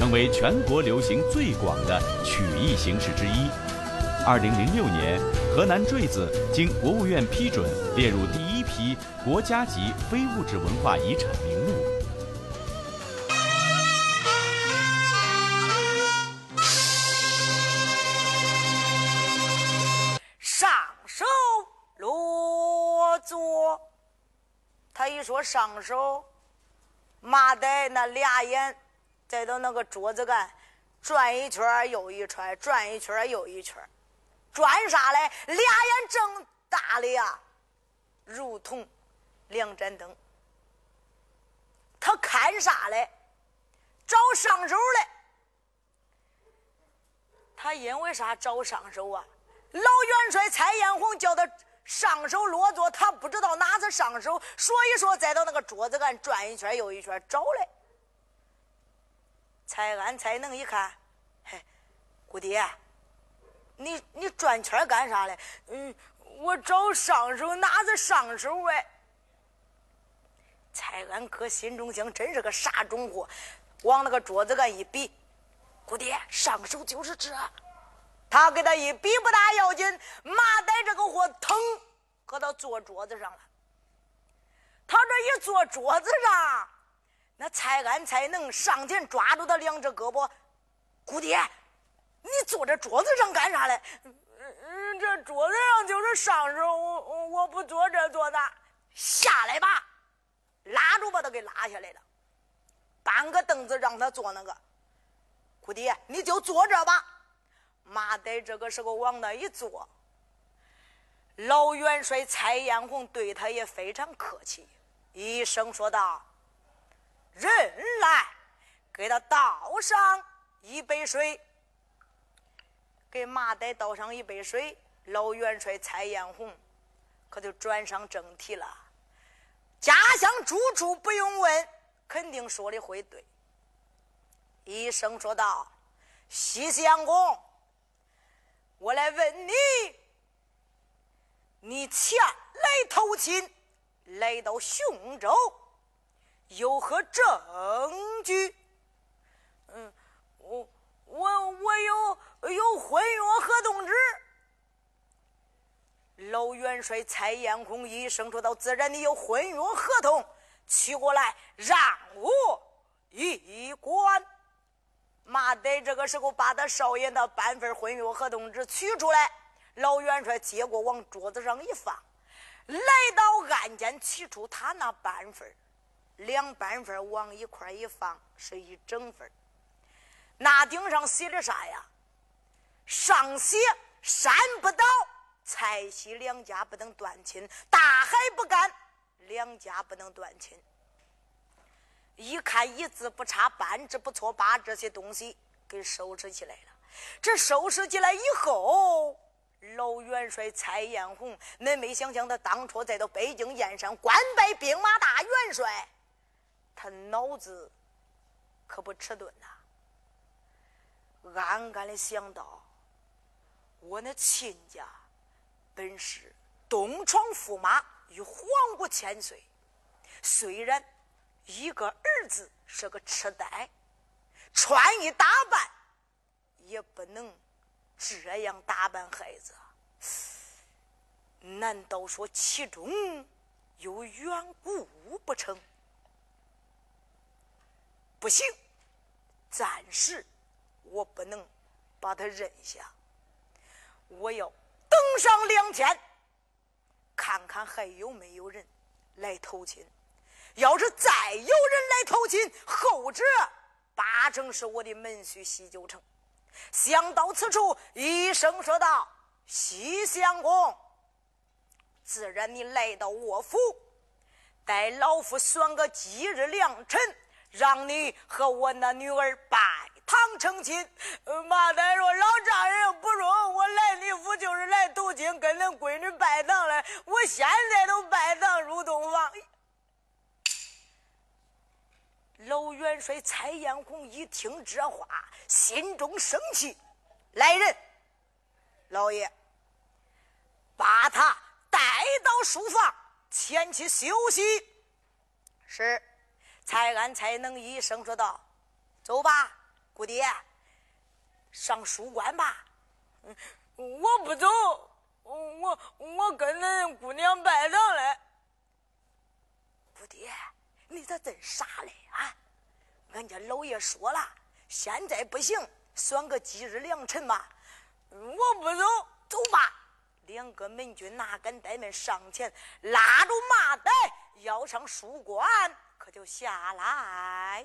成为全国流行最广的曲艺形式之一。二零零六年，河南坠子经国务院批准列入第一批国家级非物质文化遗产名录。上手落座，他一说上手，马呆那俩眼。再到那个桌子干，转一圈又一圈，转一圈又一圈，转啥嘞？俩眼睁大的呀，如同两盏灯。他看啥嘞？找上手嘞。他因为啥找上手啊？老元帅蔡艳红叫他上手落座，他不知道哪次上手，所以说再到那个桌子干转一圈又一圈找嘞。蔡安、蔡能一看，嘿，姑爹，你你转圈干啥嘞？嗯，我找上手，哪子上手哎？蔡安哥心中想，真是个傻种货，往那个桌子干一比，姑爹，上手就是这。他给他一比不大要紧，马呆这个货腾，搁到坐桌子上了。他这一坐桌子上。那蔡安才能上前抓住他两只胳膊，姑爹，你坐这桌子上干啥嘞？嗯，这桌子上就是上手，我我不坐这坐那，下来吧，拉住把他给拉下来了，搬个凳子让他坐那个，姑爹你就坐这吧。马呆这个时候往那一坐，老元帅蔡艳红对他也非常客气，一声说道。人来，给他倒上一杯水。给马岱倒上一杯水，老元帅蔡艳红可就转上正题了。家乡住处不用问，肯定说的会对。医生说道：“西相公，我来问你，你前来投亲，来到雄州。”有何证据？嗯，我我我有有婚约合同纸。老元帅蔡艳红一声说道：“自然你有婚约合同，取过来让我一观。”马呆这个时候把他少爷的半份婚约合同纸取出来，老元帅接过往桌子上一放，来到案间取出他那半份。两半份往一块一放，是一整份那顶上写的啥呀？上写山不倒，蔡西两家不能断亲；大海不干，两家不能断亲。一看一字不差，半字不错，把这些东西给收拾起来了。这收拾起来以后，老元帅蔡艳红，恁没想想他当初再到北京燕山官拜兵马大元帅。他脑子可不迟钝呐，暗暗的想到：我那亲家本是东床驸马，与皇姑千岁。虽然一个儿子是个痴呆，穿衣打扮也不能这样打扮孩子。难道说其中有缘故不成？不行，暂时我不能把他认下。我要等上两天，看看还有没有人来投亲。要是再有人来投亲，后者八成是我的门婿西九成。想到此处，一声说道：“西相公，自然你来到我府，待老夫选个吉日良辰。”让你和我那女儿拜堂成亲。马代说：“老丈人不容，我来你府就是来投亲，跟恁闺女拜堂来。我现在都拜堂入洞房。”老元帅蔡艳红一听这话，心中生气。来人，老爷，把他带到书房，前去休息。是，蔡安才能一声说道：“走吧，姑爹，上书馆吧。”我不走，我我跟恁姑娘拜堂来。姑爹。你咋真傻嘞啊！俺家老爷说了，现在不行，算个吉日良辰嘛。我不走，走吧。两个门军哪敢怠慢，上前拉住马袋，要上书馆，就下来。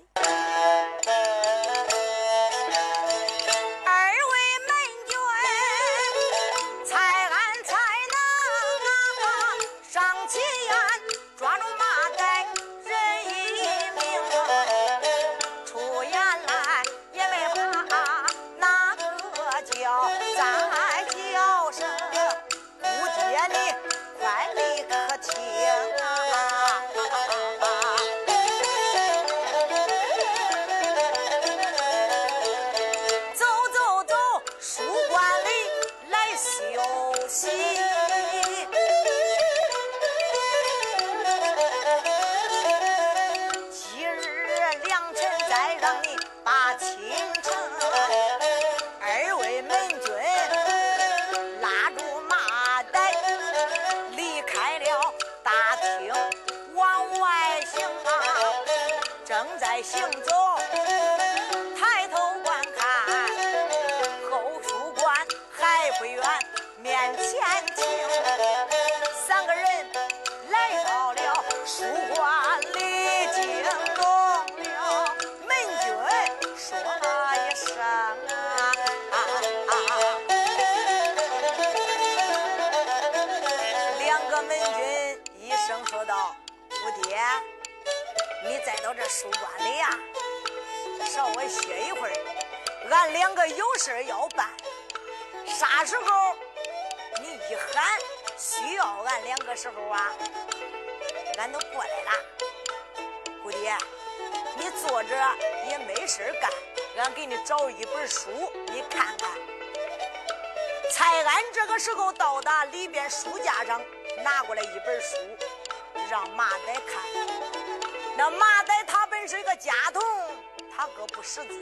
书馆里呀，稍微歇一会儿，俺两个有事要办。啥时候你一喊需要俺两个时候啊，俺都过来了。姑爹，你坐着也没事干，俺给你找一本书，你看看。蔡安这个时候到达里边书架上，拿过来一本书，让马仔看。那马仔是个家童，他可不识字，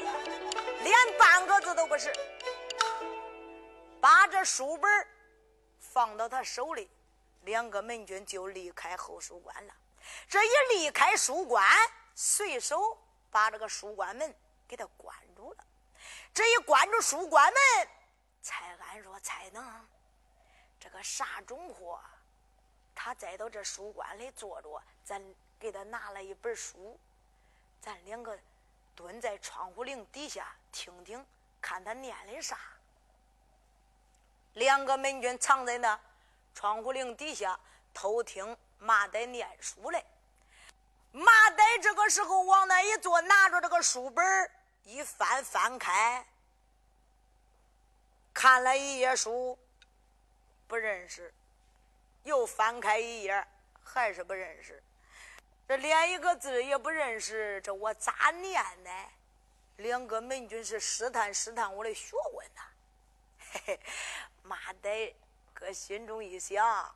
连半个字都不是。把这书本放到他手里，两个门军就离开后书馆了。这一离开书馆，随手把这个书馆门给他关住了。这一关住书馆门，蔡安若才能这个啥种货，他再到这书馆里坐着，咱。给他拿了一本书，咱两个蹲在窗户棂底下听听，看他念的啥。两个门军藏在那窗户棂底下偷听马仔念书嘞。马仔这个时候往那一坐，拿着这个书本一翻翻开，看了一页书，不认识，又翻开一页，还是不认识。这连一个字也不认识，这我咋念呢？两个门军是试探试探我的学问呐。嘿嘿，马仔搁心中一想，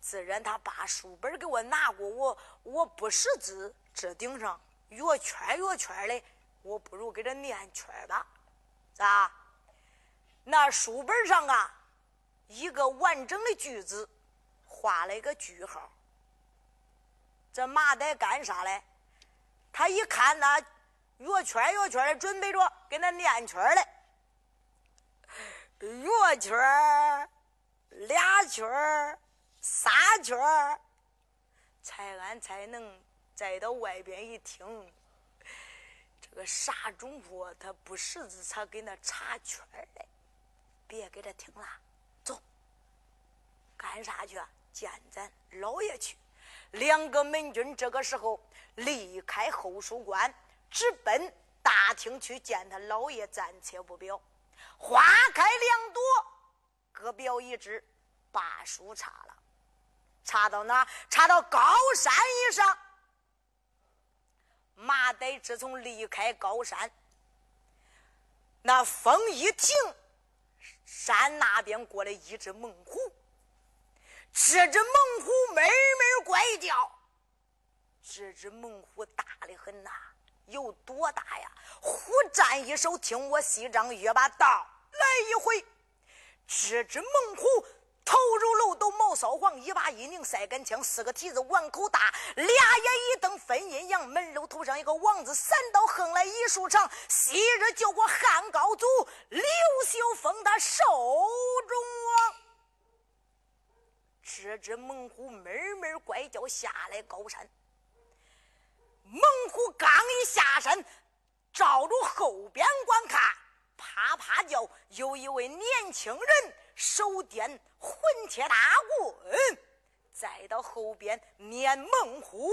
自然他把书本给我拿过，我我不识字，这顶上约圈约圈的，我不如给他念圈吧？咋？那书本上啊，一个完整的句子，画了一个句号。这马仔干啥嘞？他一看那圆圈圆圈的，准备着给那念圈嘞。圆圈俩圈仨圈才安才能再到外边一听，这个啥种货？他不识字，他给那插圈嘞。别给他听了，走，干啥去？见咱老爷去。两个门军这个时候离开后书馆，直奔大厅去见他老爷，暂且不表。花开两朵，各表一枝，把书插了。插到哪？插到高山以上。马岱自从离开高山，那风一停，山那边过来一只猛虎。这只猛虎妹妹怪叫，这只猛虎大的很呐，有多大呀？虎战一手，听我西张约把刀来一回，这只猛虎。头如漏斗，毛骚黄，一把一拧赛杆枪，四个蹄子碗口大，俩眼一瞪分阴阳，门楼头上一个王字，三刀横来一竖长。昔日救过汉高祖刘秀封他寿中王。这只猛虎闷闷怪叫下来高山，猛虎刚一下山，照着后边观看，啪啪叫，有一位年轻人。手掂混铁大棍，再到后边撵猛虎。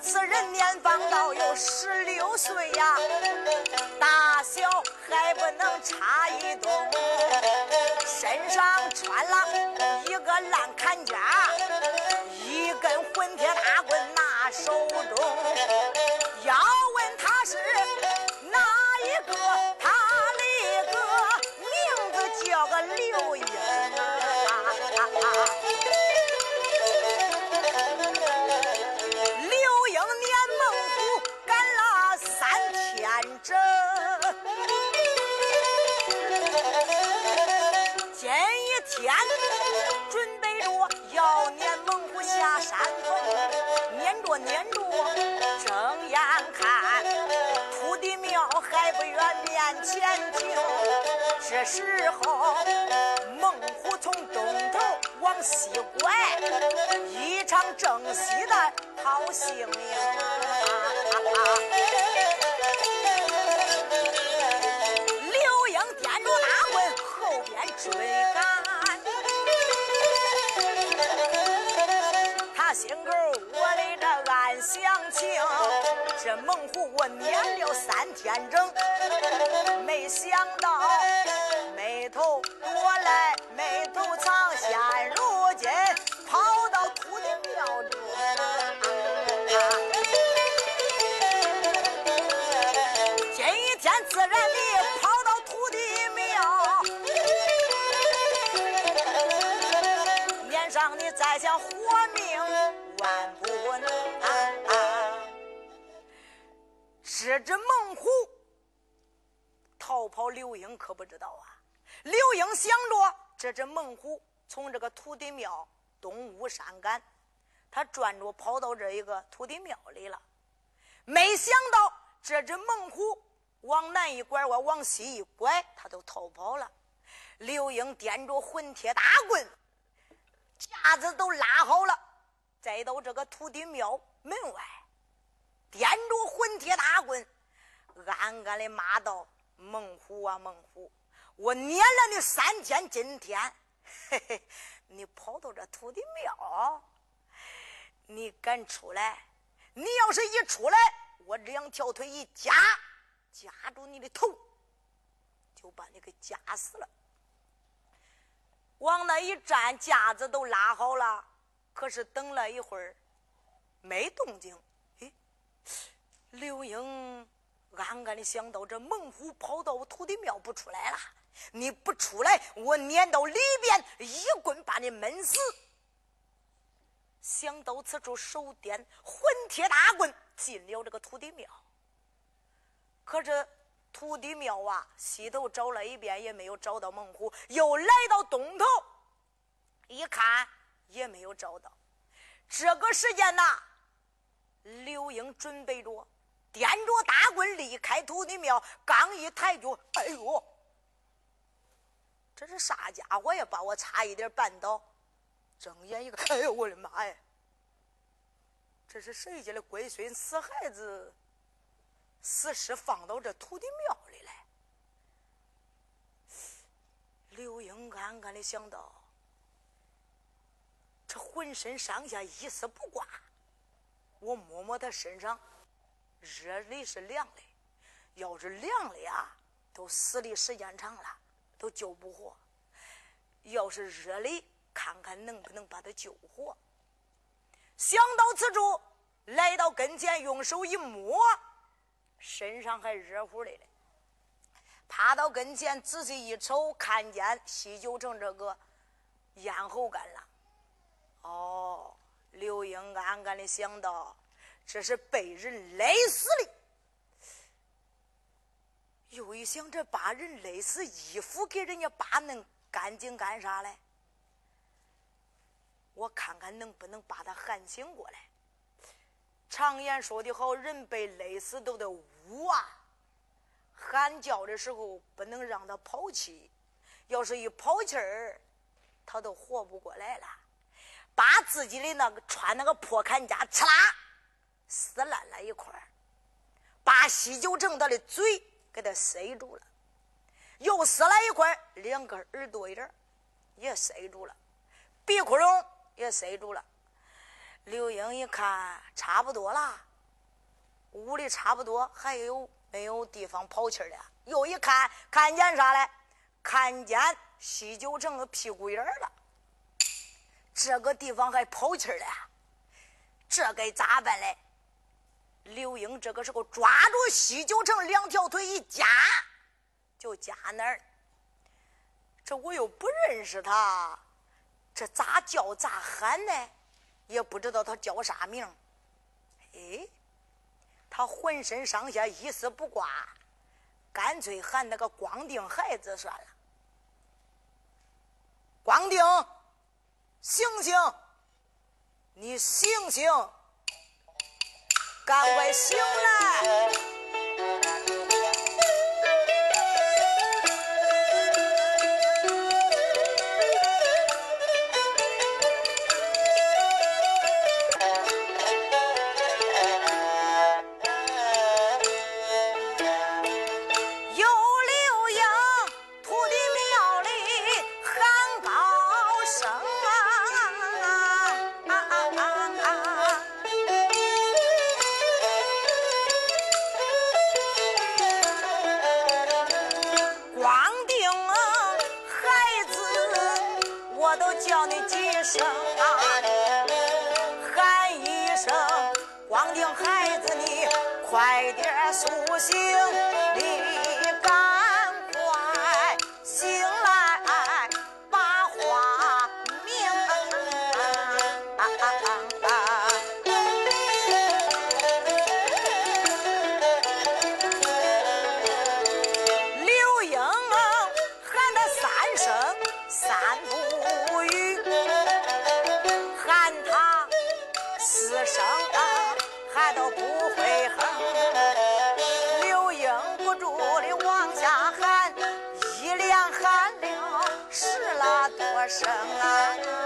此人年方到有十六岁呀，大小还不能差一动，身上穿了一个烂坎肩，一根混铁大棍拿手中。要问他是哪一个，天准备着要撵猛虎下山头撵着撵着睁眼看土地庙还不愿面前停这时候猛虎从东头往西拐一场正戏的好戏名啊。我撵了三天整，没想到眉头短这只猛虎逃跑，刘英可不知道啊。刘英想着，这只猛虎从这个土地庙东屋山赶，他转着跑到这一个土地庙里了。没想到这只猛虎往南一拐弯，往西一拐，他都逃跑了。刘英掂着混铁大棍，架子都拉好了。再到这个土地庙门外，掂着混铁大棍，暗暗的骂道：“猛虎啊，猛虎！我撵了你三天，今天，嘿嘿，你跑到这土地庙，你敢出来？你要是一出来，我两条腿一夹，夹住你的头，就把你给夹死了。往那一站，架子都拉好了。”可是等了一会儿，没动静。刘英暗暗的想到：这猛虎跑到我土地庙不出来了，你不出来，我撵到里边一棍把你闷死。想到此处，手掂混铁大棍进了这个土地庙。可这土地庙啊，西头找了一遍也没有找到猛虎，又来到东头，一看。也没有找到。这个时间呐，刘英准备着掂着大棍离开土地庙，刚一抬脚，哎呦！这是啥家伙呀？把我差一点绊倒。睁眼一看，哎呦我的妈呀！这是谁家的龟孙死孩子？死尸放到这土地庙里来。刘英暗暗的想到：这浑身上下一丝不挂，我摸摸他身上，热的是凉的。要是凉的呀，都死的时间长了，都救不活；要是热的，看看能不能把他救活。想到此处，来到跟前，用手一摸，身上还热乎的嘞。趴到跟前，仔细一瞅，看见西九城这个咽喉干了。哦，刘英暗暗的想到，这是被人勒死的。又一想，这把人勒死，衣服给人家扒弄干净干啥嘞？我看看能不能把他喊醒过来。常言说的好，人被勒死都得呜啊！喊叫的时候不能让他跑气，要是一跑气儿，他都活不过来了。把自己的那个穿那个破坎肩，刺啦撕烂了一块把西九城他的嘴。给他塞住了，又撕了一块，两个耳朵眼也塞住了，鼻窟窿也塞住了。刘英一看，差不多了，屋里差不多还有没有地方跑气的？又一看，看见啥嘞？看见西九城的屁股眼了。这个地方还跑气的，这该咋办嘞？刘英这个时候抓住西九城两条腿一夹，就夹那儿。这我又不认识他，这咋叫咋喊呢？也不知道他叫啥名。哎，他浑身上下一丝不挂，干脆喊那个光腚孩子算了。光腚，醒醒！你醒醒！赶快醒来！都不会哼。柳英不住的往下喊一连喊了十啦多声啊。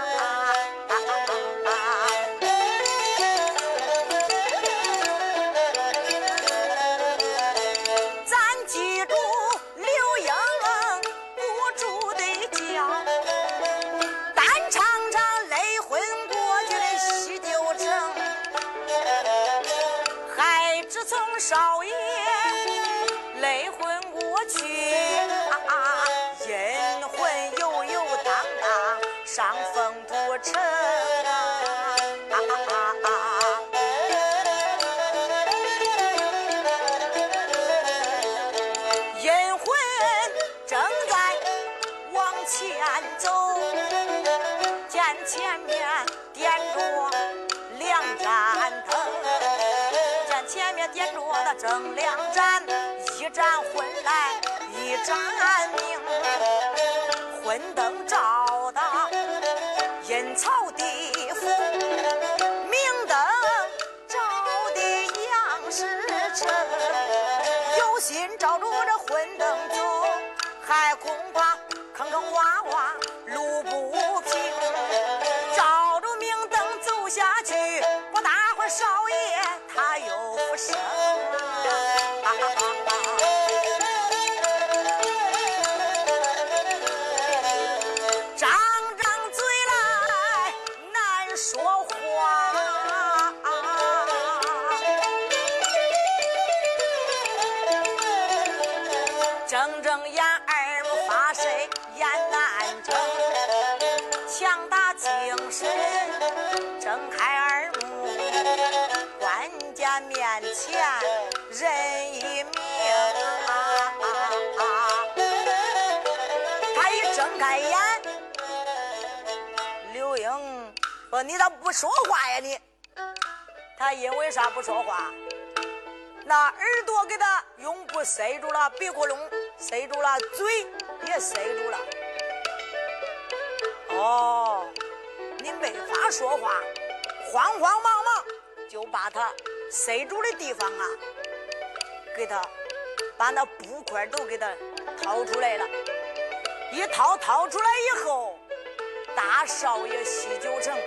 争两盏，一盏昏来，一盏明。昏灯 Yeah. 塞住了，鼻窟窿塞住了，嘴也塞住了。哦，你没法说话，慌慌忙忙就把他塞住的地方啊。给他把那布块都给他掏出来了，一掏掏出来以后，大少爷西九城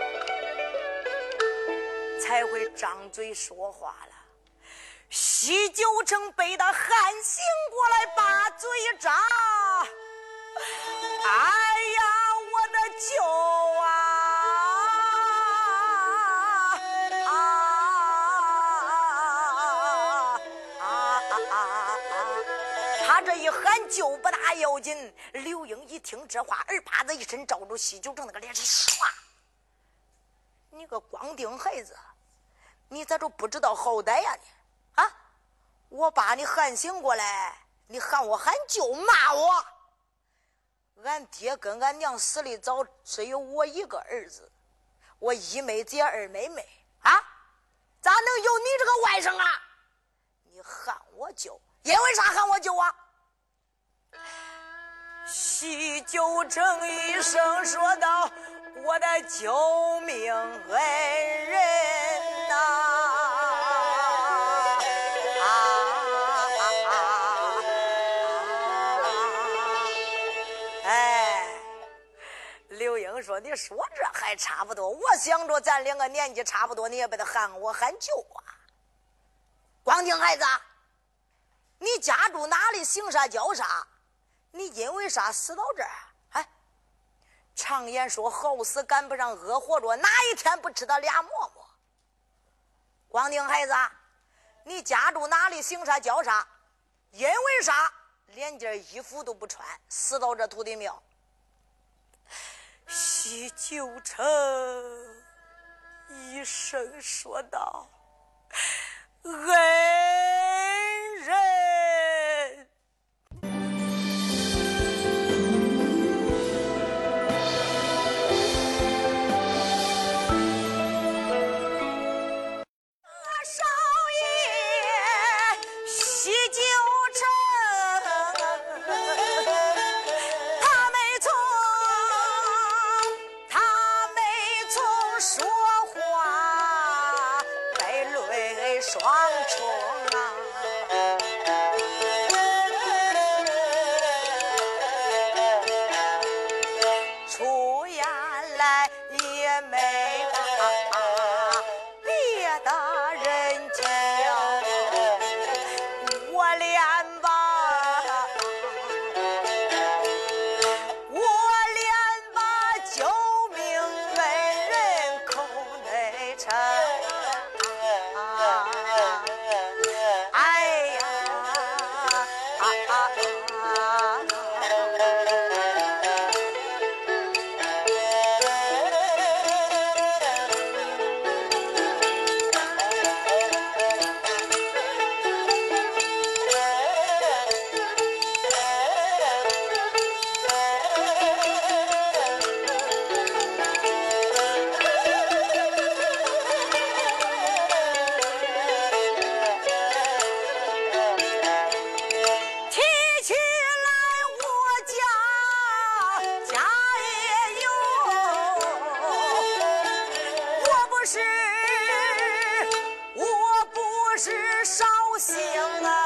才会张嘴说话了。西九城被他喊醒过来，把嘴一张，哎呀，我的舅啊！他这一喊救不大要紧，刘英一听这话，耳巴子一伸，照住西九城那个脸，唰！你个光腚孩子，你咋就不知道好歹呀你？我把你喊醒过来，你喊我喊舅，骂我！俺爹跟俺娘死的早，只有我一个儿子，我一妹姐二妹妹啊，咋能有你这个外甥啊？你喊我舅，因为啥喊我舅啊？西九成一声说道：“我的救命恩人呐！”说：“你说这还差不多。我想着咱两个年纪差不多，你也把他喊我喊舅啊。光听孩子，你家住哪里？姓啥叫啥？”你因为啥死到这儿？哎，常言说好死赶不上恶活着，哪一天不吃他俩馍馍？光腚孩子，你家住哪里？姓啥叫啥？因为啥连件衣服都不穿，死到这土地庙？西九成一声说道：“恩人。”不行啊。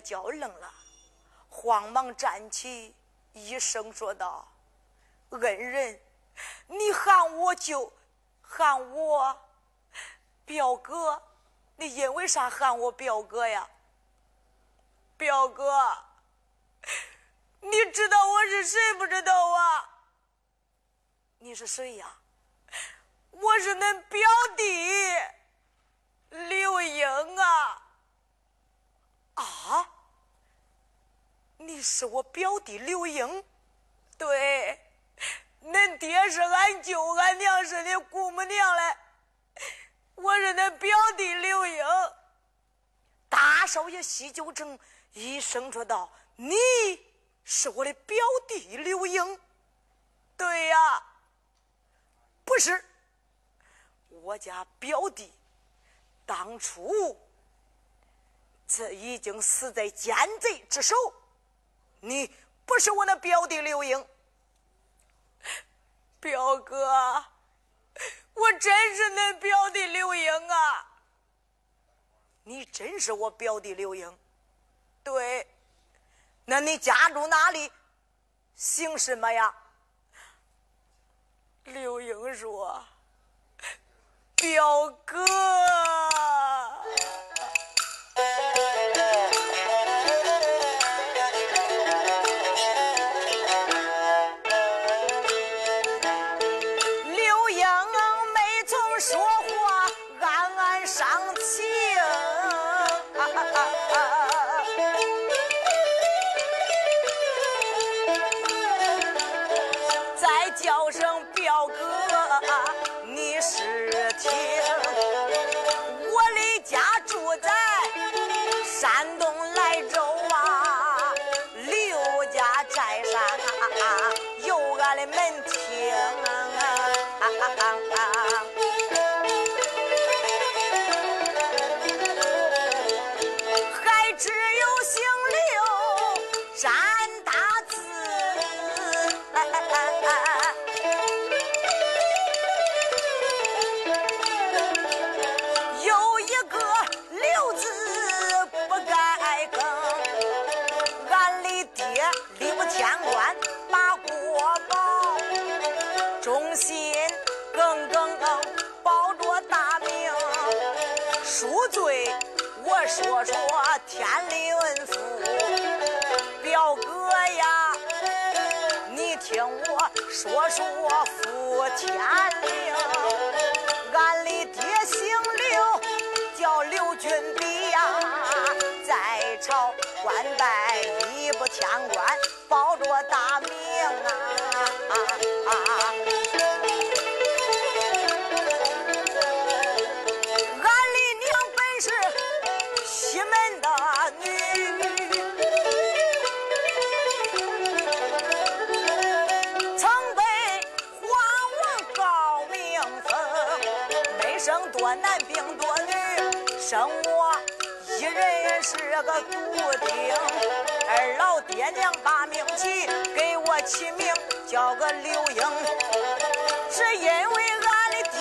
脚愣了，慌忙站起，一声说道：“恩人，你喊我舅，喊我表哥，你因为啥喊我表哥呀？表哥，你知道我是谁不知道啊？你是谁呀？我是恁表弟刘英啊。”啊？你是我表弟刘英对恁爹是俺舅俺娘是恁姑母娘嘞我是恁表弟刘英大少爷西九成一声说道你是我的表弟刘英对呀。不是我家表弟当初这已经死在奸贼之手。你不是我的表弟刘英，表哥，我真是恁表弟刘英啊！你真是我表弟刘英？对，那你家住哪里？姓什么呀？刘英说：“表哥。”天灵。俺的爹姓刘，叫刘俊斌呀，在朝官拜礼部天官，男兵多女生我一人是个独丁，二老爹娘把命起，给我起名叫个刘英，是因为俺的爹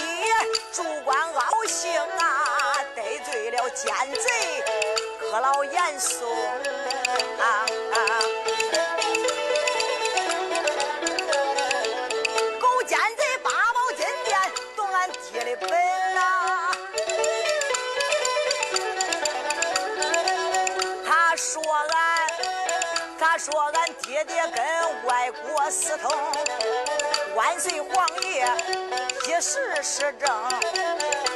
主官傲性啊，得罪了奸贼，可老严嵩啊。私通，万岁皇爷一时失政，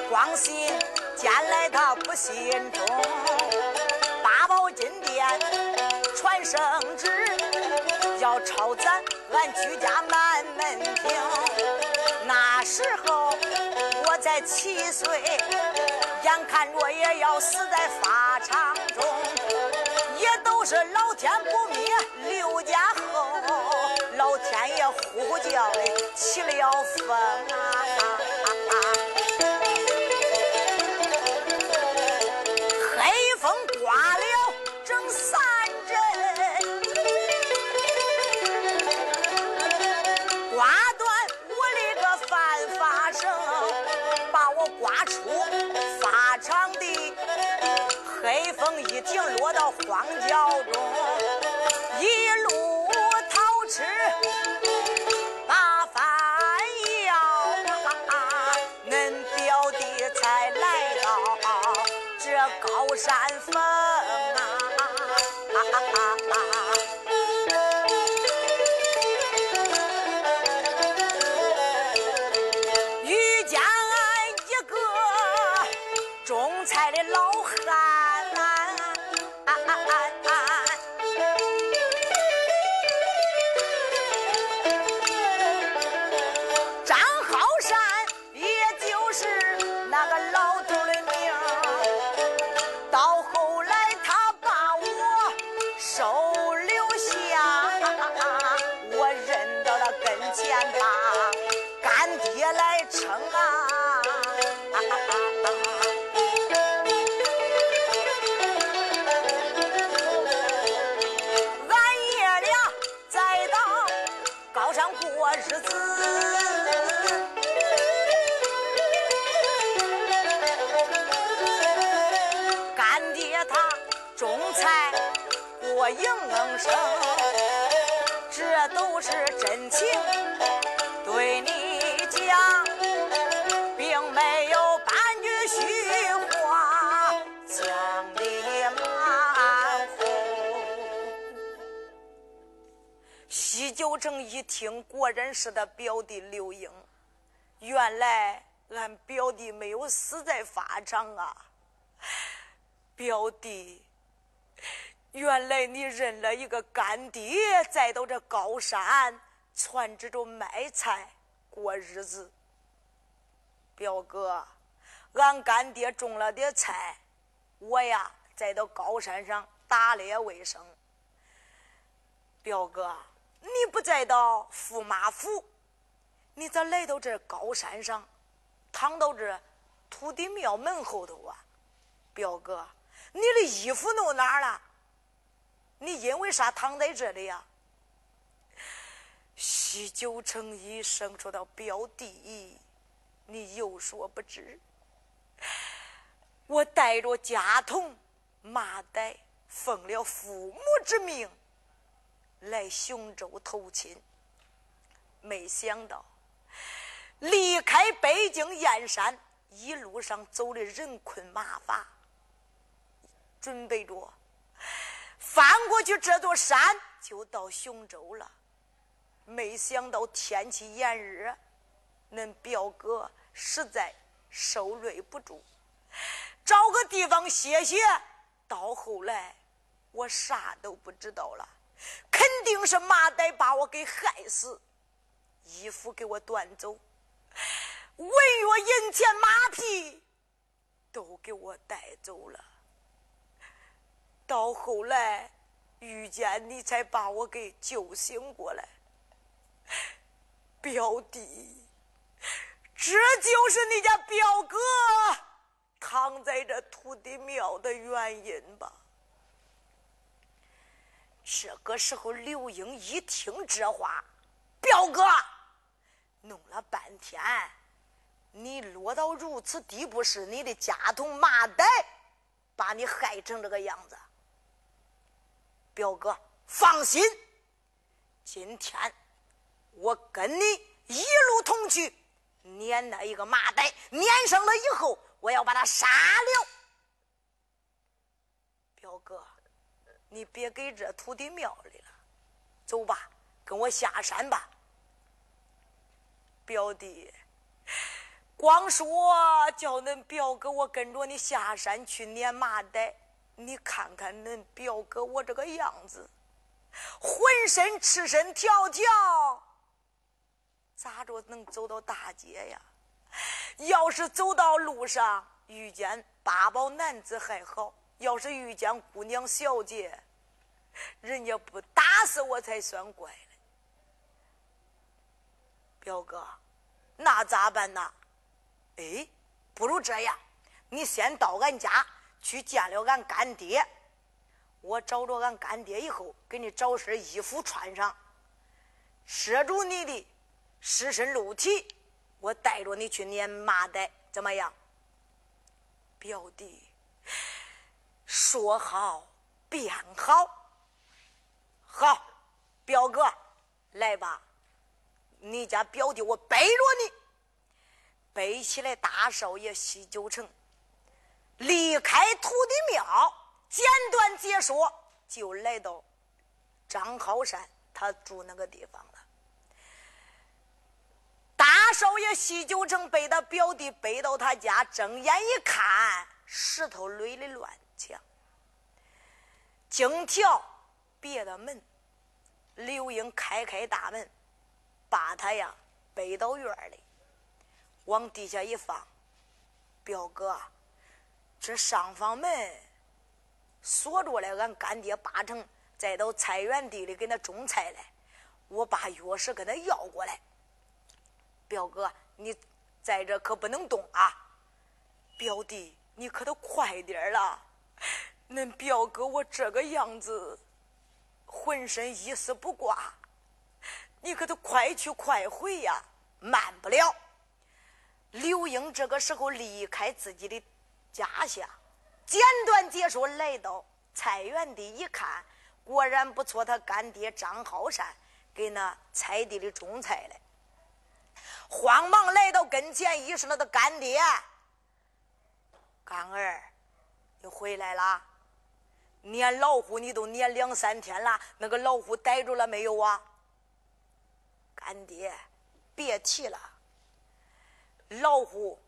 光信见来他不信中。八宝金殿传圣旨，要抄咱俺居家满门庭。那时候我才七岁，眼看着也要死在法场中。也都是老天不灭刘家，呼呼叫的起了风啊！黑风刮了整三阵，刮断我的个犯法绳，把我刮出法场的。黑风一停，落到荒郊中，九城一听，果然是他表弟刘英。原来俺表弟没有死在法场啊，表弟。原来你认了一个干爹，再到这高山。攒着着卖菜过日子，表哥，俺干爹种了点菜，我呀再到高山上打猎为生。表哥，你不再到驸马府，你咋来到这高山上，躺到这土地庙门后头啊？表哥，你的衣服弄哪儿了？你因为啥躺在这里呀？西九城一声说道：“表弟，你有所不知，我带着家童马岱，奉了父母之命来雄州投亲。没想到离开北京燕山，一路上走的人困马乏，准备着翻过去这座山，就到雄州了。”没想到天气炎热，恁表哥实在受累不住，找个地方歇歇。到后来，我啥都不知道了，肯定是马岱把我给害死，衣服给我端走，文约银钱马匹都给我带走了。到后来遇见你，才把我给救醒过来。表弟，这就是你家表哥躺在这土地庙的原因吧？这个时候，刘英一听这话，表哥，弄了半天，你落到如此地步，是你的家童马岱把你害成这个样子。表哥，放心，今天。我跟你一路同去，撵那一个麻袋，撵上了以后，我要把他杀了。表哥，你别给这土地庙里了，走吧，跟我下山吧。表弟，光说叫恁表哥我跟着你下山去撵麻袋，你看看恁表哥我这个样子，浑身赤身条条。咋着能走到大街呀？要是走到路上遇见八宝男子还好，要是遇见姑娘小姐，人家不打死我才算怪了。表哥，那咋办呢？哎，不如这样，你先到俺家去见了俺干爹，我找着俺干爹以后，给你找身衣服穿上，遮住你的。尸身露体，我带着你去撵麻袋，怎么样？表弟，说好便好。好，表哥，来吧。你家表弟，我背着你，背起来大少爷西九城，离开土地庙，简短解说，就来到张浩山他住那个地方了。大少爷西九城被他表弟背到他家，睁眼一看，石头垒的乱墙，荆条别的门。刘英开开大门，把他呀背到院里，往地下一放。表哥，这上房门锁着了，俺干爹八成再到菜园地里给他种菜来，我把钥匙给他要过来。表哥，你在这可不能动啊！表弟，你可得快点了。恁表哥我这个样子，浑身一丝不挂，你可得快去快回呀，慢不了。刘英这个时候离开自己的家乡，简短解说来到菜园地一看，果然不错，他干爹张浩山给那菜地里种菜嘞。慌忙来到跟前，一说：“他的干爹，刚儿，你回来了？撵老虎你都撵两三天了，那个老虎逮住了没有啊？”干爹，别提了，老虎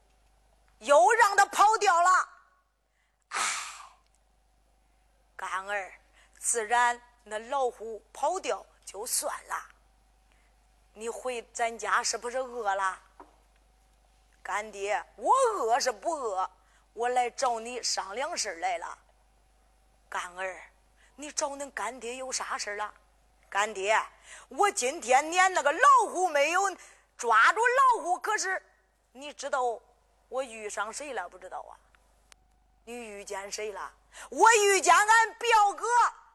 又让他跑掉了。唉，干儿，自然那老虎跑掉就算了。你回咱家是不是饿了？干爹，我饿是不饿？我来找你商量事来了。干儿，你找恁干爹有啥事了？干爹，我今天撵那个老虎没有抓住老虎，可是你知道我遇上谁了？不知道啊？你遇见谁了？我遇见俺表哥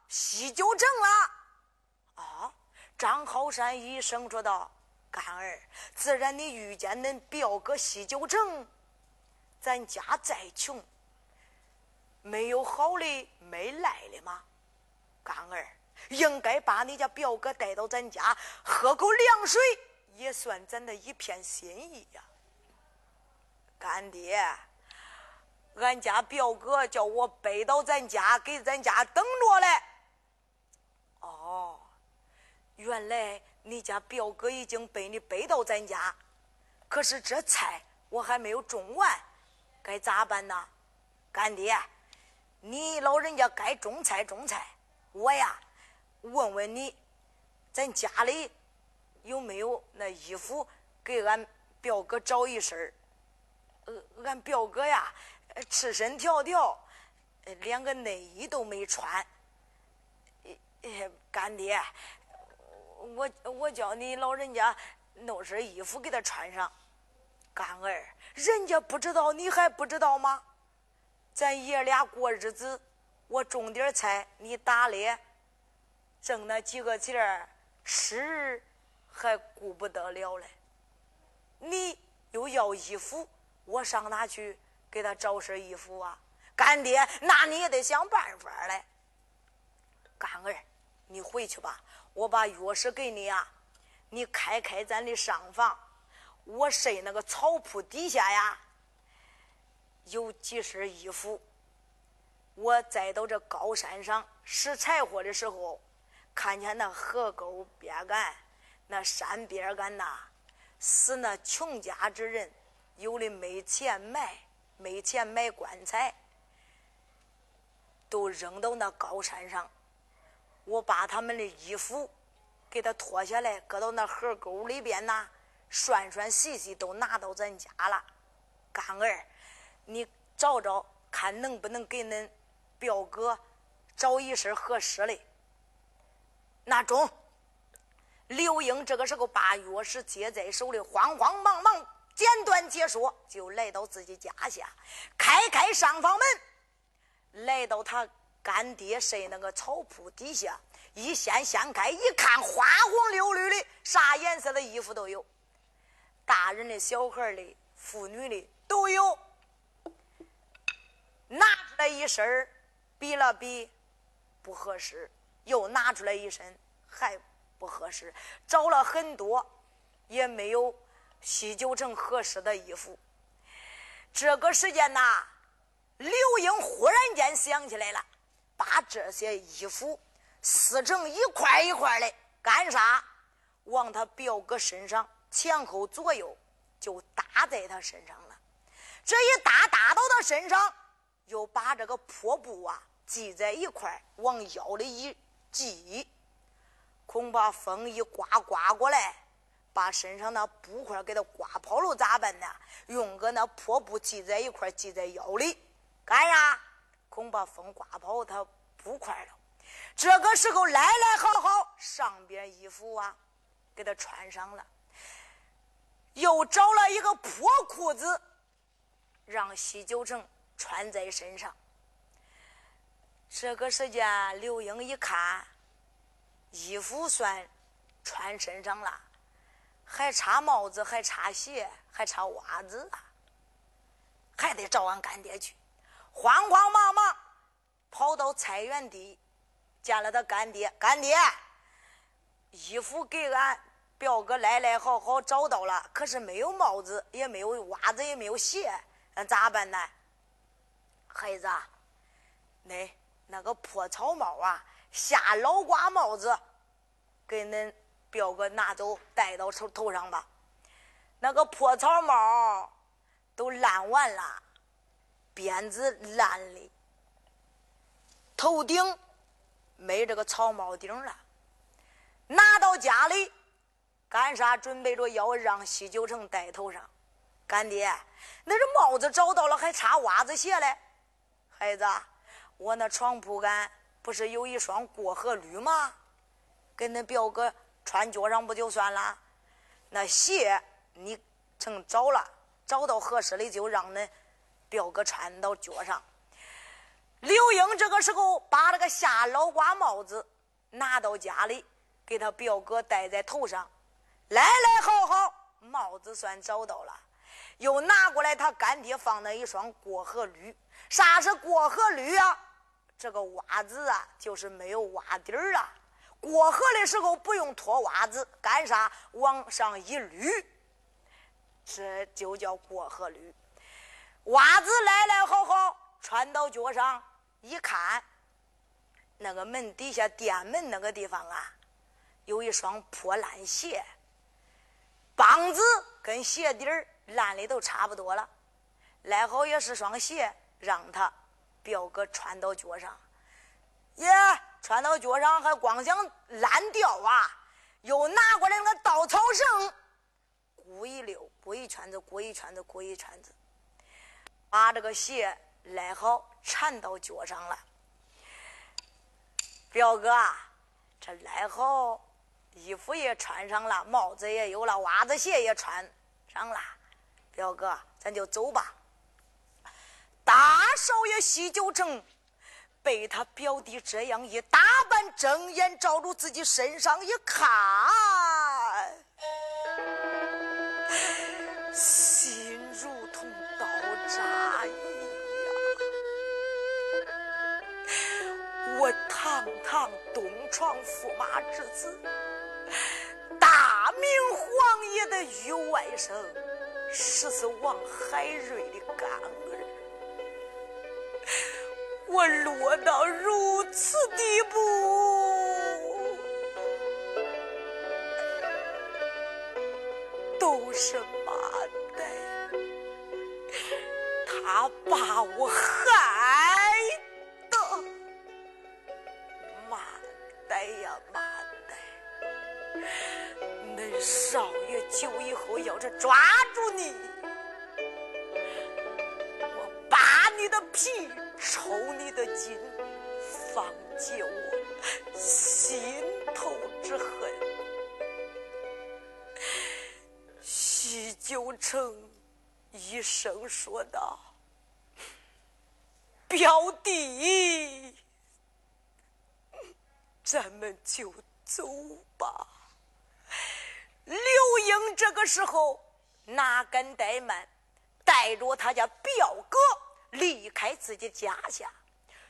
西九城了。啊？张浩山一声说道：“干儿，自然你遇见恁表哥西九城，咱家再穷，没有好的没赖的吗？干儿，应该把你家表哥带到咱家喝口凉水，也算咱的一片心意呀。干爹，俺家表哥叫我背到咱家，给咱家等着嘞。哦。”原来你家表哥已经被你背到咱家，可是这菜我还没有种完，该咋办呢？干爹，你老人家该种菜种菜，我呀问问你，咱家里有没有那衣服给俺表哥找一身呃，俺表哥呀赤身条条，连个内衣都没穿。干爹。我我叫你老人家弄身衣服给他穿上，干儿，人家不知道，你还不知道吗？咱爷俩过日子，我种点菜，你打猎，挣那几个钱儿，吃还顾不得了嘞。你又要衣服，我上哪去给他找身衣服啊？干爹，那你也得想办法嘞。干儿，你回去吧。我把钥匙给你啊，你开开咱的上房。我睡那个草铺底下呀，有几身衣服。我再到这高山上拾柴火的时候，看见那河沟边干、那山边干呐，死那穷家之人，有的没钱买，没钱买棺材，都扔到那高山上。我把他们的衣服给他脱下来，搁到那河沟里边呐，涮涮洗洗，都拿到咱家了。干儿，你找找看能不能给恁表哥找一身合适的。那中。刘英这个时候把钥匙接在手里，慌慌忙忙简短解说，就来到自己家下，开开上房门，来到他。干爹睡那个草铺底下，一掀掀开一看，花红柳绿的，啥颜色的衣服都有，大人的、小孩的、妇女的都有。拿出来一身比了比，不合适，又拿出来一身，还不合适，找了很多，也没有西九城合适的衣服。这个时间呐，刘英忽然间想起来了。把这些衣服撕成一块一块的，干啥？往他表哥身上前后左右就搭在他身上了。这一搭搭到他身上，又把这个破布啊系在一块，往腰里一系，恐怕风一刮刮过来，把身上那布块给他刮跑了咋办呢？用个那破布系在一块，系在腰里，干啥？恐怕风刮跑他不快了。这个时候来来好好，上边衣服啊，给他穿上了。又找了一个破裤子让西九城穿在身上。这个时间，刘英一看，衣服算穿身上了，还差帽子，还差鞋，还差袜子啊，还得找俺干爹去。慌慌忙忙跑到菜园地，见了他干爹。干爹，衣服给俺表哥来来好好找到了，可是没有帽子，也没有袜子，也没有鞋，那咋办呢？孩子，那。那个破草帽啊，下老瓜帽子，给恁表哥拿走，戴到头头上吧。那个破草帽都烂完了，鞭子烂的，头顶没这个草帽顶了。拿到家里干啥？准备着要让西九城戴头上。干爹，那这帽子找到了，还差袜子鞋嘞，孩子。我那床铺杆不是有一双过河驴吗？给恁表哥穿脚上不就算了？那鞋你成找了，找到合适的就让恁表哥穿到脚上。刘英这个时候把那个下老瓜帽子拿到家里，给他表哥戴在头上，来来好好，帽子算找到了。又拿过来他干爹放的一双过河驴。啥是过河驴啊？这个袜子啊，就是没有袜底儿啊。过河的时候不用脱袜子，干啥？往上一捋，这就叫过河驴。袜子来来好好穿到脚上，一看，那个门底下店门那个地方啊，有一双破烂鞋，帮子跟鞋底儿烂的都差不多了。来好也是双鞋，让他。表哥穿到脚上，耶，穿到脚上还光想烂掉啊！又拿过来那个稻草绳，鼓一溜，鼓一圈子，鼓一圈子，鼓一圈子，把这个鞋赖好，缠到脚上了。表哥，啊这赖好，衣服也穿上了，帽子也有了，袜子鞋也穿上了。表哥，咱就走吧。大少爷西九城被他表弟这样一打扮，睁眼照住自己身上一看，心如同刀扎一样。我堂堂东床驸马之子，大明皇爷的御外甥，十四王海瑞的干儿。我落到如此地步，都是马代，他把我害少爷久以后要是抓住你，我扒你的皮。抽你的筋，放解我心头之恨。西九城一声说道：“表弟，咱们就走吧。”刘英这个时候哪敢怠慢，带着他家表哥。离开自己家下，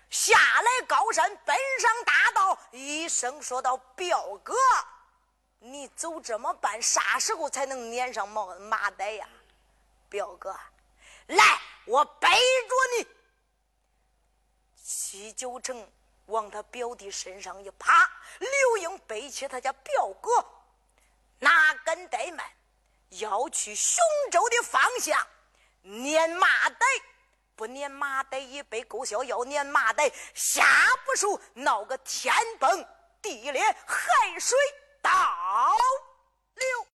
下来高山，奔上大道，一声说道：“表哥，你走这么半，啥时候才能撵上马马袋呀？”表哥，来，我背着你。七九城往他表弟身上一趴，刘英背起他家表哥，哪敢怠慢，要去雄州的方向撵马袋。不撵马袋一杯够销，要撵马袋下不熟，闹个天崩地裂，海水倒流。